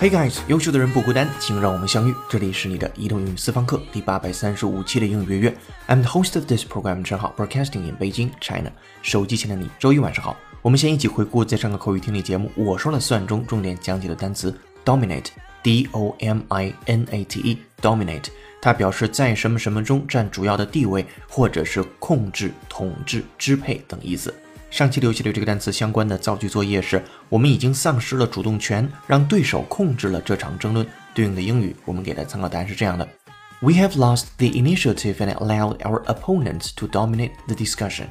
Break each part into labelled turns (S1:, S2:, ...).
S1: Hey guys，优秀的人不孤单，请让我们相遇。这里是你的移动英语私房课第八百三十五期的英语月月。I'm the host of this program，称号，broadcasting in Beijing, China。手机前的你，周一晚上好。我们先一起回顾在上个口语听力节目我说了算中重点讲解的单词 dominate，d o m i n a t e，dominate，它表示在什么什么中占主要的地位，或者是控制、统治、支配等意思。上期留起的这个单词相关的造句作业是：我们已经丧失了主动权，让对手控制了这场争论。对应的英语，我们给的参考答案是这样的：We have lost the initiative and allowed our opponents to dominate the discussion。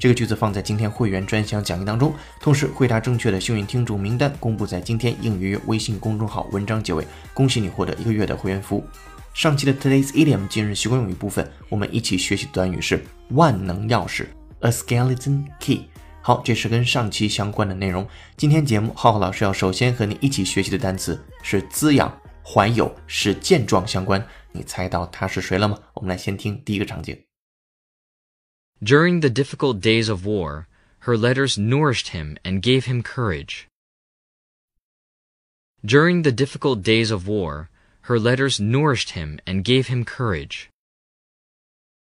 S1: 这个句子放在今天会员专享讲义当中，同时回答正确的幸运听众名单公布在今天英语微信公众号文章结尾。恭喜你获得一个月的会员服务。上期的 Today's Idiom 今日习惯用语部分，我们一起学习的短语是万能钥匙，a skeleton key。好，这是跟上期相关的内容。今天节目，浩浩老师要首先和你一起学习的单词是滋养、怀有、使健壮相关。你猜到他是谁了吗？我们来先听第一个场景。
S2: During the difficult days of war, her letters nourished him and gave him courage. During the difficult days of war, her letters nourished him and gave him courage.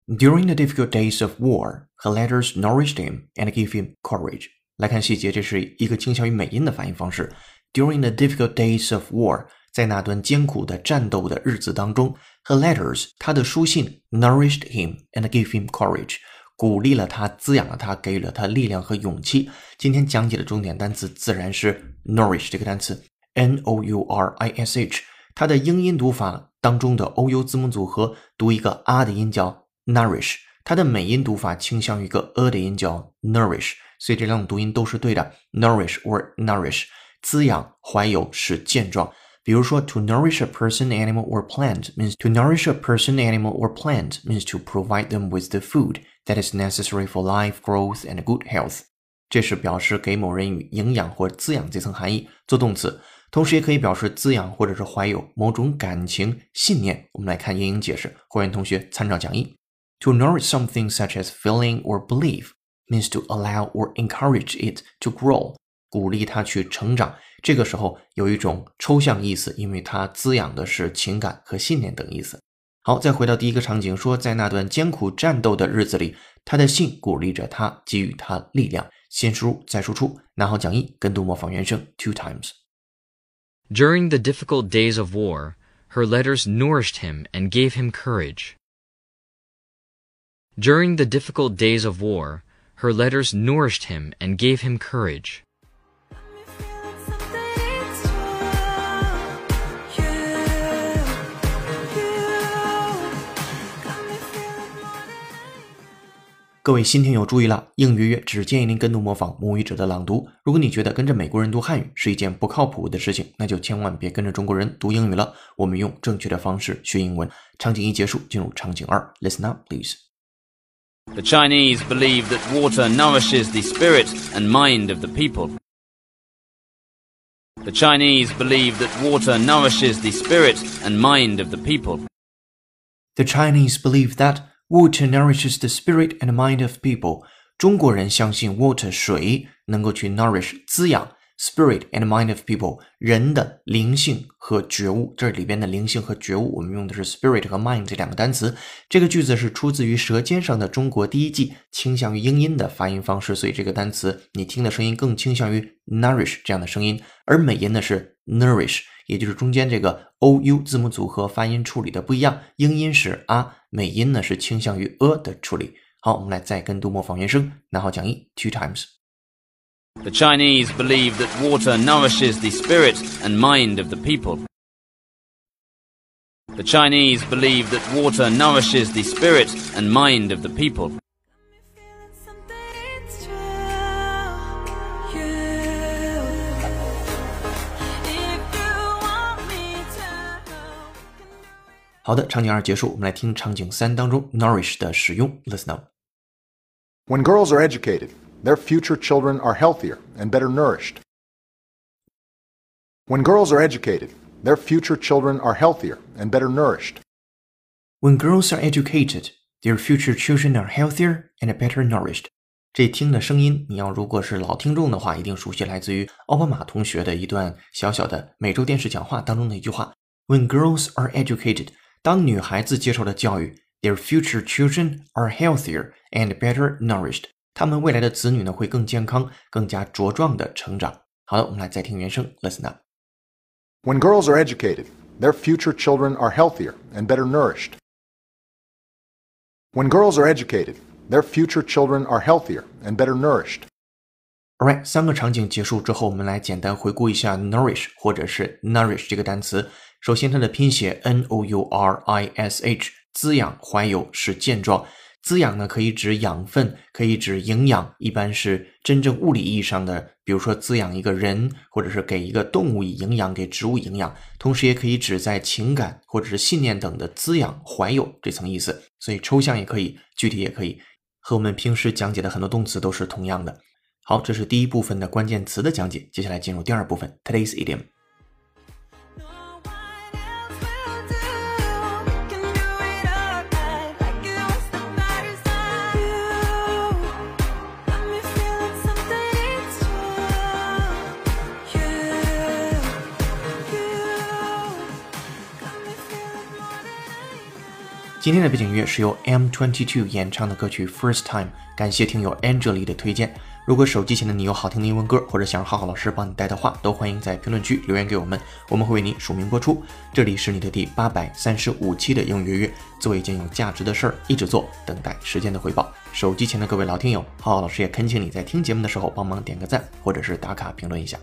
S1: During the difficult days of war, her letters nourished him and gave him courage. 来看细节，这是一个倾向于美音的发音方式。During the difficult days of war，在那段艰苦的战斗的日子当中，her letters，她的书信 nourished him and gave him courage，鼓励了他，滋养了他，给予了他力量和勇气。今天讲解的重点单词自然是 nourish 这个单词，n o u r i s h，它的英音读法当中的 o u 字母组合读一个 r 的音叫。nourish，它的美音读法倾向于一个 a 的音叫 nourish，所以这两种读音都是对的。nourish or nourish，滋养、怀有、使健壮。比如说，to nourish a person, animal or plant means to nourish a person, animal or plant means to provide them with the food that is necessary for life, growth and good health。这是表示给某人以营养或滋养这层含义，做动词。同时也可以表示滋养或者是怀有某种感情、信念。我们来看英英解释，欢迎同学参照讲义。To nourish something such as feeling or belief means to allow or encourage it to grow，鼓励它去成长。这个时候有一种抽象意思，因为它滋养的是情感和信念等意思。好，再回到第一个场景，说在那段艰苦战斗的日子里，他的信鼓励着他，给予他力量。先输入再输出，拿好讲义，跟读模仿原声 two
S2: times。During the difficult days of war, her letters nourished him and gave him courage. During the difficult days of war, her letters nourished him and gave him courage.
S1: 各位新听友注意了，应约约只建议您跟读模仿母语者的朗读。如果你觉得跟着美国人读汉语是一件不靠谱的事情，那就千万别跟着中国人读英语了。我们用正确的方式学英文。场景一结束，进入场景二，Listen up, please.
S3: The Chinese believe that water nourishes the spirit and mind of the people. The Chinese believe that water nourishes the spirit and mind of the people.
S1: The Chinese believe that water nourishes the spirit and mind of people. 中国人相信 water 水能够去 nourish 滋养 spirit and mind of people，人的灵性和觉悟。这里边的灵性和觉悟，我们用的是 spirit 和 mind 这两个单词。这个句子是出自于《舌尖上的中国》第一季，倾向于英音的发音方式，所以这个单词你听的声音更倾向于 nourish 这样的声音，而美音呢是 nourish，也就是中间这个 o u 字母组合发音处理的不一样，英音是啊，美音呢是倾向于 a 的处理。好，我们来再跟读模仿原声，拿好讲义，two times。
S3: The Chinese believe that water nourishes the spirit and mind of the people. The Chinese believe that water nourishes the spirit and mind of the people.
S1: 好的，场景二结束，我们来听场景三当中 nourish 的使用。Listen up.
S4: When girls are educated, their future children are healthier and better nourished. When girls are educated, their future children are healthier and better nourished.
S1: When girls are educated, their future children are healthier and better nourished. 这听的声音，你要如果是老听众的话，一定熟悉，来自于奥巴马同学的一段小小的美洲电视讲话当中的一句话：When girls are educated，当女孩子接受了教育，their future children are healthier and better nourished， 他们未来的子女呢会更健康、更加茁壮的成长。好的，我们来再听原声，Listen
S4: up。When girls are educated, their future children are healthier and better nourished. When girls are educated, their future children are healthier and better nourished.
S1: Alright，三个场景结束之后，我们来简单回顾一下 nourish 或者是 nourish 这个单词。首先，它的拼写 n o u r i s h，滋养、怀有、使健壮。 滋养呢，可以指养分，可以指营养，一般是真正物理意义上的，比如说滋养一个人，或者是给一个动物以营养，给植物营养。同时，也可以指在情感或者是信念等的滋养、怀有这层意思。所以，抽象也可以，具体也可以，和我们平时讲解的很多动词都是同样的。好，这是第一部分的关键词的讲解，接下来进入第二部分，Today's idiom。今天的背景音乐是由 M22 演唱的歌曲 First Time，感谢听友 Angela 的推荐。如果手机前的你有好听的英文歌，或者想让浩浩老师帮你带的话，都欢迎在评论区留言给我们，我们会为你署名播出。这里是你的第八百三十五期的英语约约，做一件有价值的事儿，一直做，等待时间的回报。手机前的各位老听友，浩浩老师也恳请你在听节目的时候帮忙点个赞，或者是打卡评论一下。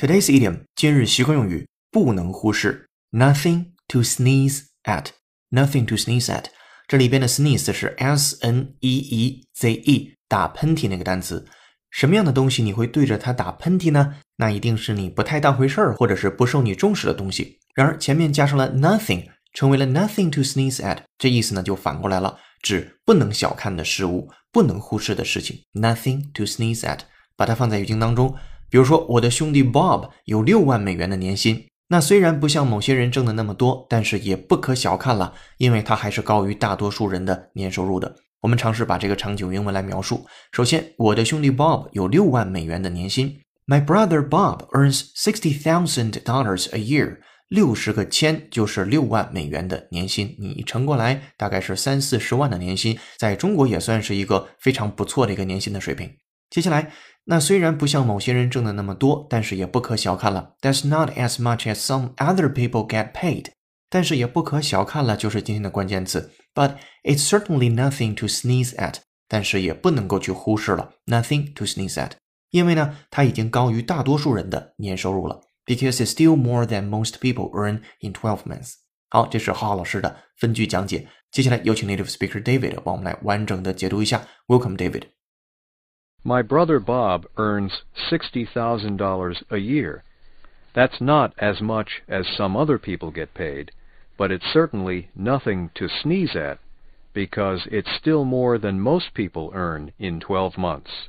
S1: Today's idiom 今日习惯用语不能忽视，nothing to sneeze at。nothing to sneeze at，这里边的 sneeze 是 s n e e z e，打喷嚏那个单词。什么样的东西你会对着它打喷嚏呢？那一定是你不太当回事儿，或者是不受你重视的东西。然而前面加上了 nothing，成为了 nothing to sneeze at，这意思呢就反过来了，指不能小看的事物，不能忽视的事情。nothing to sneeze at，把它放在语境当中。比如说，我的兄弟 Bob 有六万美元的年薪。那虽然不像某些人挣的那么多，但是也不可小看了，因为他还是高于大多数人的年收入的。我们尝试把这个场景用英文来描述。首先，我的兄弟 Bob 有六万美元的年薪。My brother Bob earns sixty thousand dollars a year。六十个千就是六万美元的年薪，你乘过来大概是三四十万的年薪，在中国也算是一个非常不错的一个年薪的水平。接下来。那虽然不像某些人挣的那么多，但是也不可小看了。That's not as much as some other people get paid。但是也不可小看了，就是今天的关键词。But it's certainly nothing to sneeze at。但是也不能够去忽视了，nothing to sneeze at。因为呢，它已经高于大多数人的年收入了。Because it's still more than most people earn in twelve months。好，这是浩浩老师的分句讲解。接下来有请 native speaker David 帮我们来完整的解读一下。Welcome, David。
S5: My brother Bob earns $60,000 a year. That's not as much as some other people get paid, but it's certainly nothing to sneeze at because it's still more than most people earn in 12 months.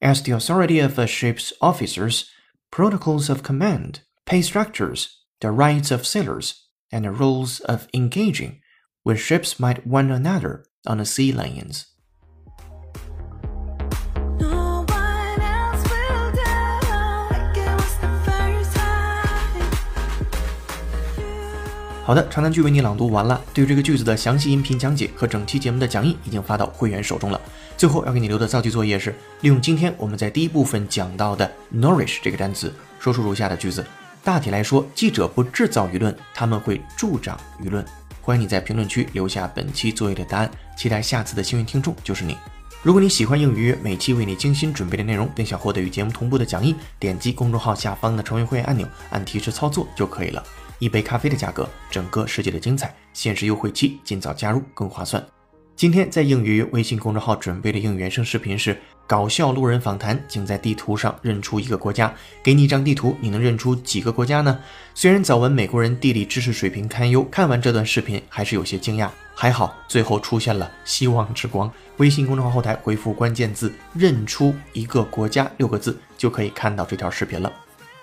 S1: as the authority of a ship's officers, protocols of command, pay structures, the rights of sailors, and the rules of engaging when ships might one another on the sea lanes. 好的，长难句为你朗读完了。对于这个句子的详细音频讲解和整期节目的讲义已经发到会员手中了。最后要给你留的造句作业是，利用今天我们在第一部分讲到的 nourish 这个单词，说出如下的句子。大体来说，记者不制造舆论，他们会助长舆论。欢迎你在评论区留下本期作业的答案，期待下次的幸运听众就是你。如果你喜欢英语约每期为你精心准备的内容，并想获得与节目同步的讲义，点击公众号下方的成为会员按钮，按提示操作就可以了。一杯咖啡的价格，整个世界的精彩，限时优惠期，尽早加入更划算。今天在英语微信公众号准备的英语原声视频是搞笑路人访谈，请在地图上认出一个国家。给你一张地图，你能认出几个国家呢？虽然早闻美国人地理知识水平堪忧，看完这段视频还是有些惊讶。还好，最后出现了希望之光。微信公众号后台回复关键字“认出一个国家”六个字，就可以看到这条视频了。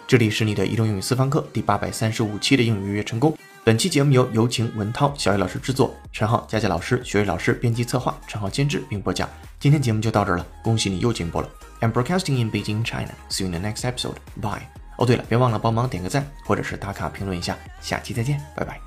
S1: 这里是你的移动英语私房课第八百三十五期的英语预约成功。本期节目由有请文涛、小雨老师制作，陈浩、佳佳老师、学瑞老师编辑策划，陈浩监制并播讲。今天节目就到这儿了，恭喜你又进步了。I'm broadcasting in Beijing, China. See you in the next episode. Bye. 哦，对了，别忘了帮忙点个赞，或者是打卡评论一下。下期再见，拜拜。